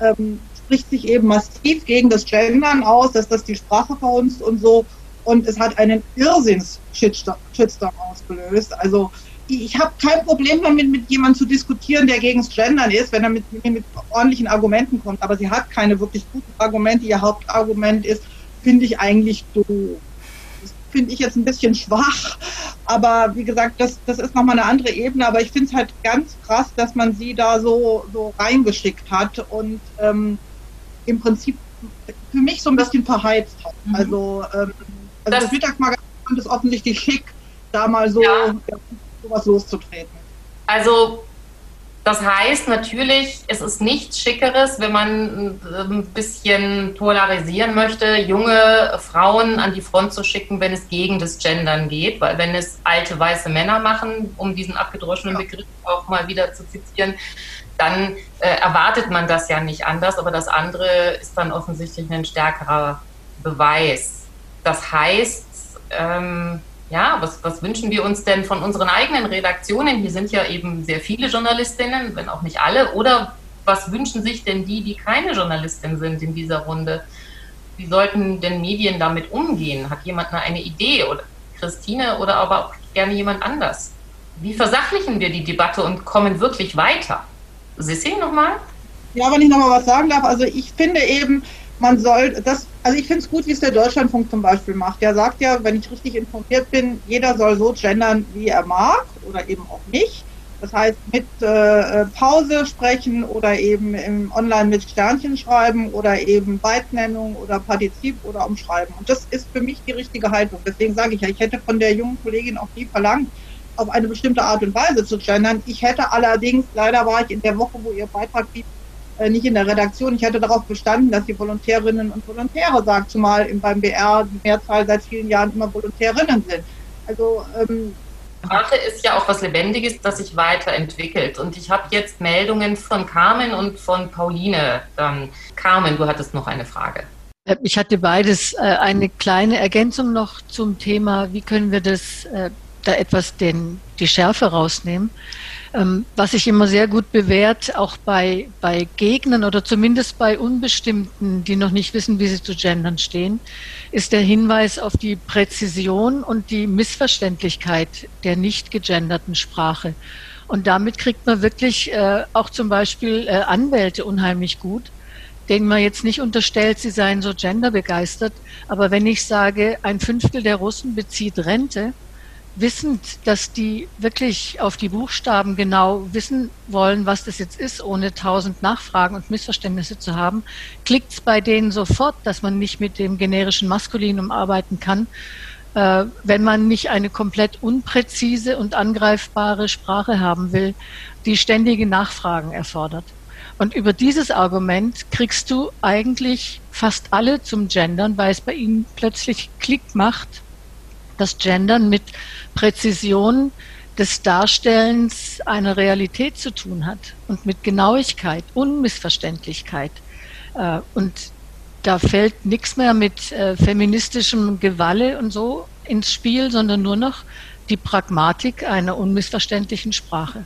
ähm, spricht sich eben massiv gegen das Gendern aus, dass das die Sprache verhunzt und so. Und es hat einen Irrsinns-Shitstorm ausgelöst. Also ich habe kein Problem damit, mit jemandem zu diskutieren, der gegen das Gendern ist, wenn er mit, mit ordentlichen Argumenten kommt. Aber sie hat keine wirklich guten Argumente. Ihr Hauptargument ist, finde ich eigentlich doof. Finde ich jetzt ein bisschen schwach. Aber wie gesagt, das, das ist nochmal eine andere Ebene. Aber ich finde es halt ganz krass, dass man sie da so, so reingeschickt hat. Und ähm, im Prinzip für mich so ein bisschen verheizt hat. Mhm. Also, ähm, also das, das Mittagsmagazin fand es offensichtlich schick, da mal so ja. sowas loszutreten. Also Das heißt natürlich, es ist nichts Schickeres, wenn man ein bisschen polarisieren möchte, junge Frauen an die Front zu schicken, wenn es gegen das Gendern geht. Weil wenn es alte weiße Männer machen, um diesen abgedroschenen Begriff auch mal wieder zu zitieren, dann äh, erwartet man das ja nicht anders. Aber das andere ist dann offensichtlich ein stärkerer Beweis. Das heißt, ähm, ja, was, was wünschen wir uns denn von unseren eigenen Redaktionen? Hier sind ja eben sehr viele Journalistinnen, wenn auch nicht alle. Oder was wünschen sich denn die, die keine Journalistin sind in dieser Runde? Wie sollten denn Medien damit umgehen? Hat jemand eine Idee oder Christine oder aber auch gerne jemand anders? Wie versachlichen wir die Debatte und kommen wirklich weiter? Sissi nochmal? Ja, wenn ich nochmal was sagen darf, also ich finde eben, man soll das, also ich finde es gut, wie es der Deutschlandfunk zum Beispiel macht. Der sagt ja, wenn ich richtig informiert bin, jeder soll so gendern, wie er mag oder eben auch nicht. Das heißt, mit äh, Pause sprechen oder eben im Online mit Sternchen schreiben oder eben Beitnennung oder Partizip oder umschreiben. Und das ist für mich die richtige Haltung. Deswegen sage ich ja, ich hätte von der jungen Kollegin auch nie verlangt, auf eine bestimmte Art und Weise zu gendern. Ich hätte allerdings, leider war ich in der Woche, wo ihr Beitrag lief, äh, nicht in der Redaktion. Ich hatte darauf bestanden, dass die Volontärinnen und Volontäre sagt, zumal beim BR die Mehrzahl seit vielen Jahren immer Volontärinnen sind. Also ähm, Sprache ist ja auch was Lebendiges, das sich weiterentwickelt. Und ich habe jetzt Meldungen von Carmen und von Pauline. Ähm, Carmen, du hattest noch eine Frage. Äh, ich hatte beides. Äh, eine kleine Ergänzung noch zum Thema, wie können wir das da etwas den, die Schärfe rausnehmen. Ähm, was sich immer sehr gut bewährt, auch bei, bei Gegnern oder zumindest bei Unbestimmten, die noch nicht wissen, wie sie zu gendern stehen, ist der Hinweis auf die Präzision und die Missverständlichkeit der nicht gegenderten Sprache. Und damit kriegt man wirklich äh, auch zum Beispiel äh, Anwälte unheimlich gut, denen man jetzt nicht unterstellt, sie seien so genderbegeistert. Aber wenn ich sage, ein Fünftel der Russen bezieht Rente, wissend, dass die wirklich auf die Buchstaben genau wissen wollen, was das jetzt ist, ohne tausend Nachfragen und Missverständnisse zu haben, klickt es bei denen sofort, dass man nicht mit dem generischen Maskulinum arbeiten kann, äh, wenn man nicht eine komplett unpräzise und angreifbare Sprache haben will, die ständige Nachfragen erfordert. Und über dieses Argument kriegst du eigentlich fast alle zum Gendern, weil es bei ihnen plötzlich Klick macht das Gendern mit Präzision des Darstellens einer Realität zu tun hat und mit Genauigkeit, Unmissverständlichkeit. Äh, und da fällt nichts mehr mit äh, feministischem Gewalle und so ins Spiel, sondern nur noch die Pragmatik einer unmissverständlichen Sprache.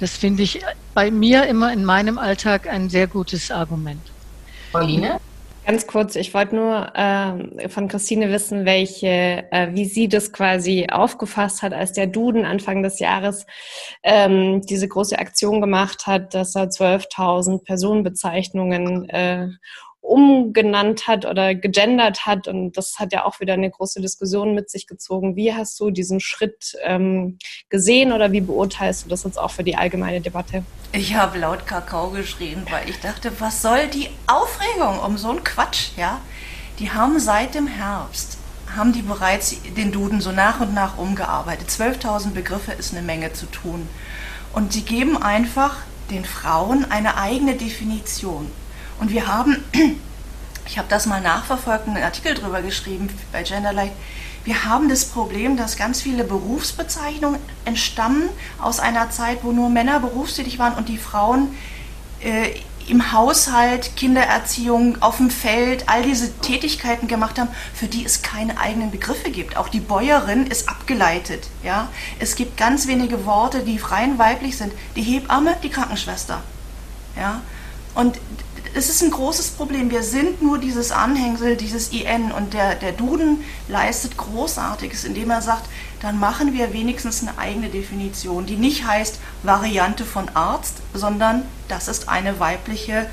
Das finde ich bei mir immer in meinem Alltag ein sehr gutes Argument. Pauline? Ganz kurz, ich wollte nur äh, von Christine wissen, welche, äh, wie sie das quasi aufgefasst hat, als der Duden Anfang des Jahres ähm, diese große Aktion gemacht hat, dass er 12.000 Personenbezeichnungen äh, umgenannt hat oder gegendert hat. Und das hat ja auch wieder eine große Diskussion mit sich gezogen. Wie hast du diesen Schritt ähm, gesehen oder wie beurteilst du das jetzt auch für die allgemeine Debatte? Ich habe laut Kakao geschrien, weil ich dachte, was soll die Aufregung um so einen Quatsch, ja? Die haben seit dem Herbst, haben die bereits den Duden so nach und nach umgearbeitet. 12.000 Begriffe ist eine Menge zu tun. Und sie geben einfach den Frauen eine eigene Definition. Und wir haben, ich habe das mal nachverfolgt, einen Artikel drüber geschrieben bei Genderlight, wir haben das Problem, dass ganz viele Berufsbezeichnungen entstammen aus einer Zeit, wo nur Männer berufstätig waren und die Frauen äh, im Haushalt, Kindererziehung, auf dem Feld, all diese Tätigkeiten gemacht haben, für die es keine eigenen Begriffe gibt. Auch die Bäuerin ist abgeleitet. Ja? Es gibt ganz wenige Worte, die rein weiblich sind. Die Hebamme, die Krankenschwester. Ja? Und es ist ein großes Problem. Wir sind nur dieses Anhängsel, dieses IN und der, der Duden leistet Großartiges, indem er sagt, dann machen wir wenigstens eine eigene Definition, die nicht heißt Variante von Arzt, sondern das ist eine weibliche,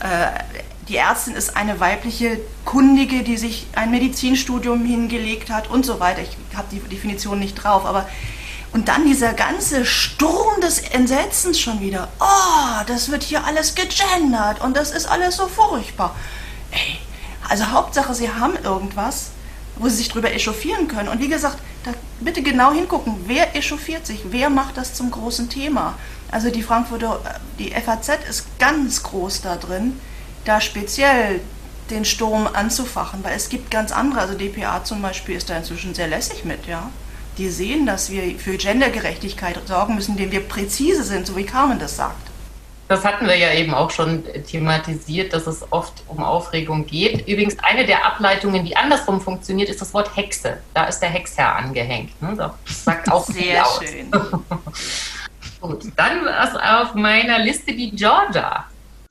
äh, die Ärztin ist eine weibliche Kundige, die sich ein Medizinstudium hingelegt hat und so weiter. Ich habe die Definition nicht drauf, aber und dann dieser ganze Sturm des Entsetzens schon wieder. Oh, das wird hier alles gegendert und das ist alles so furchtbar. Ey, also Hauptsache, sie haben irgendwas, wo sie sich drüber echauffieren können. Und wie gesagt, da bitte genau hingucken, wer echauffiert sich, wer macht das zum großen Thema. Also die Frankfurter, die FAZ ist ganz groß da drin, da speziell den Sturm anzufachen, weil es gibt ganz andere, also DPA zum Beispiel ist da inzwischen sehr lässig mit, ja. Die sehen, dass wir für Gendergerechtigkeit sorgen müssen, indem wir präzise sind, so wie Carmen das sagt. Das hatten wir ja eben auch schon thematisiert, dass es oft um Aufregung geht. Übrigens, eine der Ableitungen, die andersrum funktioniert, ist das Wort Hexe. Da ist der Hexherr angehängt. Ne? Das sagt auch sehr schön. Gut, dann ist auf meiner Liste die Georgia.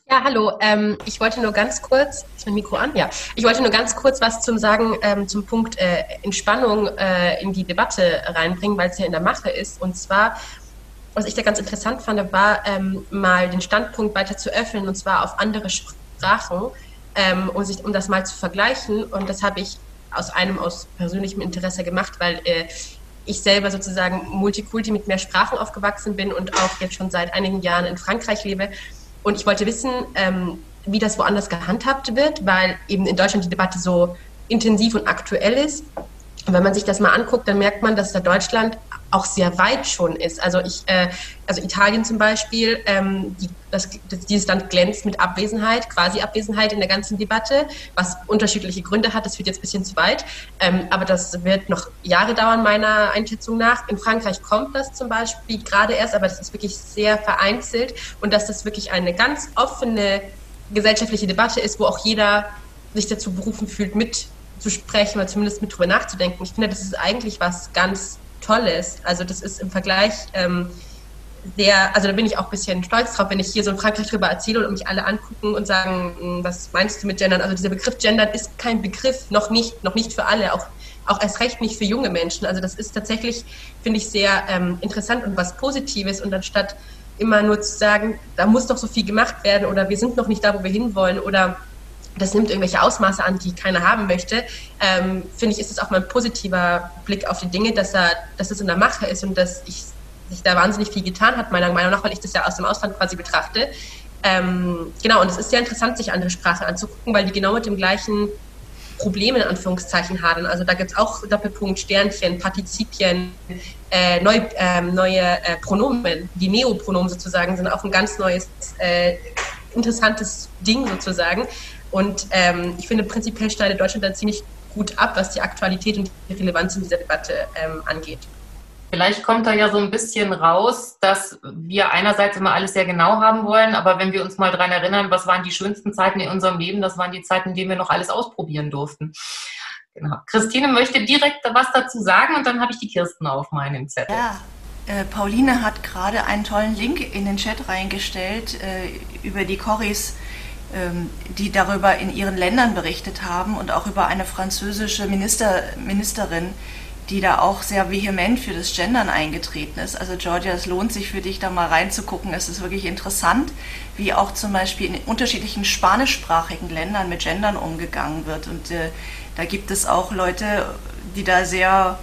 Ja, hallo. Ähm, ich wollte nur ganz kurz, ist mein Mikro an? Ja. Ich wollte nur ganz kurz was zum Sagen ähm, zum Punkt äh, Entspannung äh, in die Debatte reinbringen, weil es ja in der Mache ist. Und zwar, was ich da ganz interessant fand, war ähm, mal den Standpunkt weiter zu öffnen und zwar auf andere Sprachen, ähm, um, sich, um das mal zu vergleichen. Und das habe ich aus einem aus persönlichem Interesse gemacht, weil äh, ich selber sozusagen Multikulti mit mehr Sprachen aufgewachsen bin und auch jetzt schon seit einigen Jahren in Frankreich lebe. Und ich wollte wissen, ähm, wie das woanders gehandhabt wird, weil eben in Deutschland die Debatte so intensiv und aktuell ist. Und wenn man sich das mal anguckt, dann merkt man, dass da Deutschland auch sehr weit schon ist. Also ich, äh, also Italien zum Beispiel, ähm, die, das, das, dieses Land glänzt mit Abwesenheit, quasi Abwesenheit in der ganzen Debatte, was unterschiedliche Gründe hat. Das wird jetzt ein bisschen zu weit, ähm, aber das wird noch Jahre dauern meiner Einschätzung nach. In Frankreich kommt das zum Beispiel gerade erst, aber das ist wirklich sehr vereinzelt und dass das wirklich eine ganz offene gesellschaftliche Debatte ist, wo auch jeder sich dazu berufen fühlt, mit zu sprechen oder zumindest mit drüber nachzudenken. Ich finde, das ist eigentlich was ganz Tolles. Also das ist im Vergleich ähm, sehr, also da bin ich auch ein bisschen stolz drauf, wenn ich hier so in Frankreich drüber erzähle und mich alle angucken und sagen, hm, was meinst du mit Gendern? Also dieser Begriff Gendern ist kein Begriff, noch nicht, noch nicht für alle, auch, auch erst recht nicht für junge Menschen. Also das ist tatsächlich, finde ich, sehr ähm, interessant und was Positives und anstatt immer nur zu sagen, da muss doch so viel gemacht werden oder wir sind noch nicht da, wo wir hinwollen oder das nimmt irgendwelche Ausmaße an, die keiner haben möchte, ähm, finde ich, ist es auch mal ein positiver Blick auf die Dinge, dass, er, dass es in der Mache ist und dass ich, sich da wahnsinnig viel getan hat, meiner Meinung nach, weil ich das ja aus dem Ausland quasi betrachte. Ähm, genau, und es ist sehr interessant, sich andere Sprachen anzugucken, weil die genau mit dem gleichen Problem in Anführungszeichen hadern. Also da gibt es auch Doppelpunkt, Sternchen, Partizipien, äh, neu, äh, neue äh, Pronomen, die Neopronomen sozusagen, sind auch ein ganz neues, äh, interessantes Ding sozusagen. Und ähm, ich finde, prinzipiell schneidet Deutschland dann ziemlich gut ab, was die Aktualität und die Relevanz in dieser Debatte ähm, angeht. Vielleicht kommt da ja so ein bisschen raus, dass wir einerseits immer alles sehr genau haben wollen, aber wenn wir uns mal daran erinnern, was waren die schönsten Zeiten in unserem Leben, das waren die Zeiten, in denen wir noch alles ausprobieren durften. Genau. Christine möchte direkt was dazu sagen und dann habe ich die Kirsten auf meinem Zettel. Ja, äh, Pauline hat gerade einen tollen Link in den Chat reingestellt äh, über die Corris die darüber in ihren Ländern berichtet haben und auch über eine französische Minister, Ministerin, die da auch sehr vehement für das Gendern eingetreten ist. Also Georgia, es lohnt sich für dich da mal reinzugucken. Es ist wirklich interessant, wie auch zum Beispiel in unterschiedlichen spanischsprachigen Ländern mit Gendern umgegangen wird. Und äh, da gibt es auch Leute, die da sehr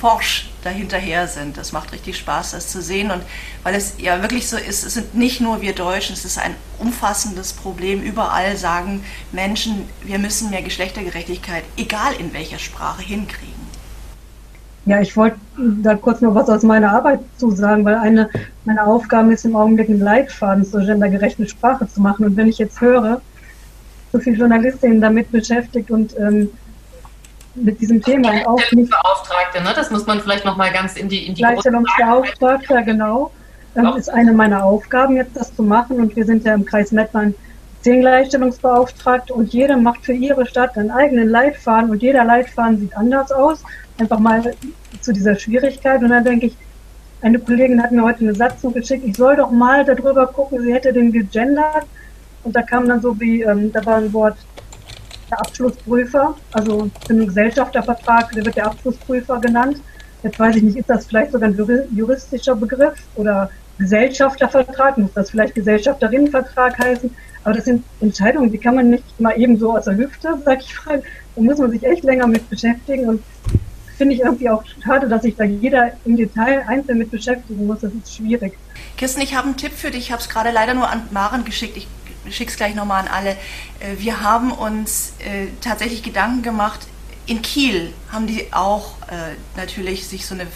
forsch dahinterher sind. Das macht richtig Spaß, das zu sehen. Und weil es ja wirklich so ist, es sind nicht nur wir Deutschen, es ist ein umfassendes Problem. Überall sagen Menschen, wir müssen mehr Geschlechtergerechtigkeit, egal in welcher Sprache, hinkriegen. Ja, ich wollte da kurz noch was aus meiner Arbeit zu sagen, weil eine meiner Aufgaben ist im Augenblick einen Leitfaden zur gendergerechten Sprache zu machen. Und wenn ich jetzt höre, so viele Journalistinnen damit beschäftigt und ähm, mit diesem Thema und auch nicht. Beauftragte, ne? Das muss man vielleicht nochmal ganz in die in die Gleichstellungsbeauftragter, genau. Das ist eine meiner Aufgaben, jetzt das zu machen. Und wir sind ja im Kreis Mettmann zehn Gleichstellungsbeauftragte und jede macht für ihre Stadt einen eigenen Leitfaden und jeder Leitfaden sieht anders aus. Einfach mal zu dieser Schwierigkeit. Und dann denke ich, eine Kollegin hat mir heute eine Satzung geschickt, ich soll doch mal darüber gucken, sie hätte den gegendert. Und da kam dann so wie, ähm, da war ein Wort der Abschlussprüfer, also im Gesellschaftervertrag, der wird der Abschlussprüfer genannt. Jetzt weiß ich nicht, ist das vielleicht sogar ein juristischer Begriff oder Gesellschaftervertrag, muss das vielleicht Gesellschafterinnenvertrag heißen? Aber das sind Entscheidungen, die kann man nicht mal eben so aus der Hüfte, sag ich mal. Da muss man sich echt länger mit beschäftigen und finde ich irgendwie auch schade, dass sich da jeder im Detail einzeln mit beschäftigen muss. Das ist schwierig. Kirsten, ich habe einen Tipp für dich. Ich habe es gerade leider nur an Maren geschickt. Ich schicke es gleich nochmal an alle. Äh, wir haben uns äh, tatsächlich Gedanken gemacht, in Kiel haben die auch äh, natürlich sich so eine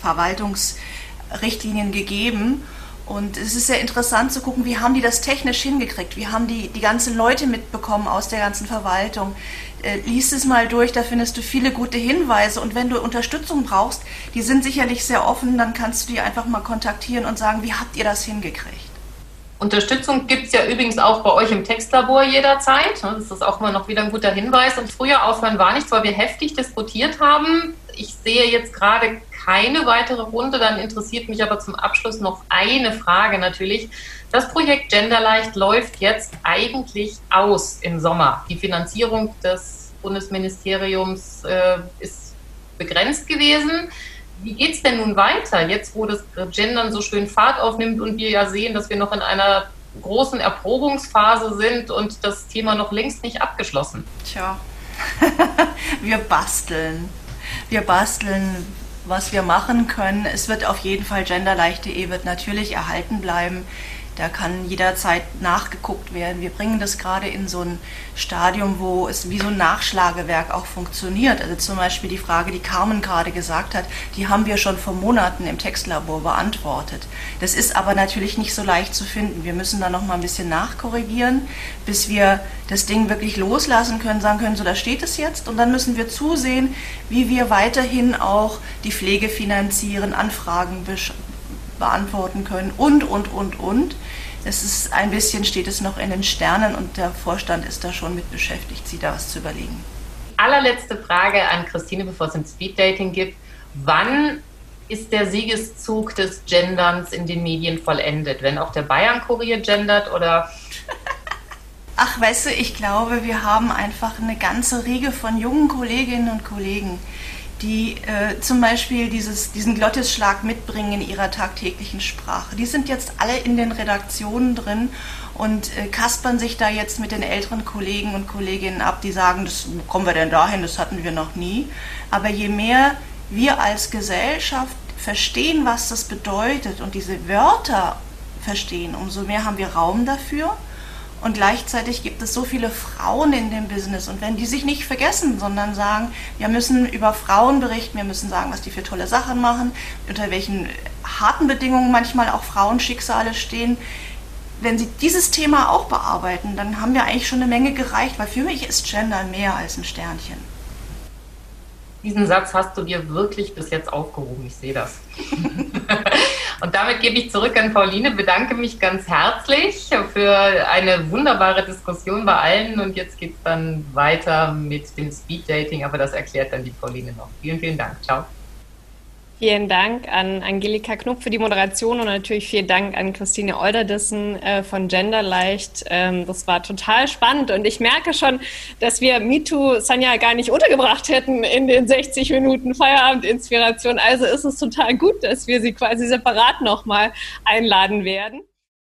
Verwaltungsrichtlinien gegeben. Und es ist sehr interessant zu gucken, wie haben die das technisch hingekriegt, wie haben die die ganzen Leute mitbekommen aus der ganzen Verwaltung. Äh, lies es mal durch, da findest du viele gute Hinweise. Und wenn du Unterstützung brauchst, die sind sicherlich sehr offen, dann kannst du die einfach mal kontaktieren und sagen, wie habt ihr das hingekriegt? Unterstützung gibt es ja übrigens auch bei euch im Textlabor jederzeit. Das ist auch immer noch wieder ein guter Hinweis. Und früher aufhören war nichts, weil wir heftig diskutiert haben. Ich sehe jetzt gerade keine weitere Runde. Dann interessiert mich aber zum Abschluss noch eine Frage natürlich. Das Projekt Genderleicht läuft jetzt eigentlich aus im Sommer. Die Finanzierung des Bundesministeriums äh, ist begrenzt gewesen. Wie geht es denn nun weiter, jetzt wo das Gendern so schön Fahrt aufnimmt und wir ja sehen, dass wir noch in einer großen Erprobungsphase sind und das Thema noch längst nicht abgeschlossen? Tja, wir basteln. Wir basteln, was wir machen können. Es wird auf jeden Fall genderleicht.de wird natürlich erhalten bleiben. Da kann jederzeit nachgeguckt werden. Wir bringen das gerade in so ein Stadium, wo es wie so ein Nachschlagewerk auch funktioniert. Also zum Beispiel die Frage, die Carmen gerade gesagt hat, die haben wir schon vor Monaten im Textlabor beantwortet. Das ist aber natürlich nicht so leicht zu finden. Wir müssen da noch mal ein bisschen nachkorrigieren, bis wir das Ding wirklich loslassen können, sagen können, so da steht es jetzt. Und dann müssen wir zusehen, wie wir weiterhin auch die Pflege finanzieren, Anfragen beantworten können und, und, und, und. Es ist ein bisschen, steht es noch in den Sternen und der Vorstand ist da schon mit beschäftigt, sich da was zu überlegen. Allerletzte Frage an Christine, bevor es ein Speeddating gibt. Wann ist der Siegeszug des Genderns in den Medien vollendet? Wenn auch der Bayern-Kurier gendert oder Ach, weißt du, ich glaube, wir haben einfach eine ganze Riege von jungen Kolleginnen und Kollegen, die äh, zum Beispiel dieses, diesen Glottisschlag mitbringen in ihrer tagtäglichen Sprache. Die sind jetzt alle in den Redaktionen drin und äh, kaspern sich da jetzt mit den älteren Kollegen und Kolleginnen ab, die sagen, das, wo kommen wir denn dahin, das hatten wir noch nie. Aber je mehr wir als Gesellschaft verstehen, was das bedeutet und diese Wörter verstehen, umso mehr haben wir Raum dafür und gleichzeitig gibt es so viele Frauen in dem Business. Und wenn die sich nicht vergessen, sondern sagen, wir müssen über Frauen berichten, wir müssen sagen, was die für tolle Sachen machen, unter welchen harten Bedingungen manchmal auch Frauenschicksale stehen. Wenn sie dieses Thema auch bearbeiten, dann haben wir eigentlich schon eine Menge gereicht, weil für mich ist Gender mehr als ein Sternchen. Diesen Satz hast du dir wirklich bis jetzt aufgehoben, ich sehe das. Und damit gebe ich zurück an Pauline, bedanke mich ganz herzlich für eine wunderbare Diskussion bei allen. Und jetzt geht es dann weiter mit dem Speed Dating, aber das erklärt dann die Pauline noch. Vielen, vielen Dank. Ciao. Vielen Dank an Angelika Knupp für die Moderation und natürlich vielen Dank an Christine Olderdissen äh, von Genderleicht. Ähm, das war total spannend und ich merke schon, dass wir MeToo Sanja gar nicht untergebracht hätten in den 60 Minuten Feierabendinspiration. Also ist es total gut, dass wir sie quasi separat nochmal einladen werden.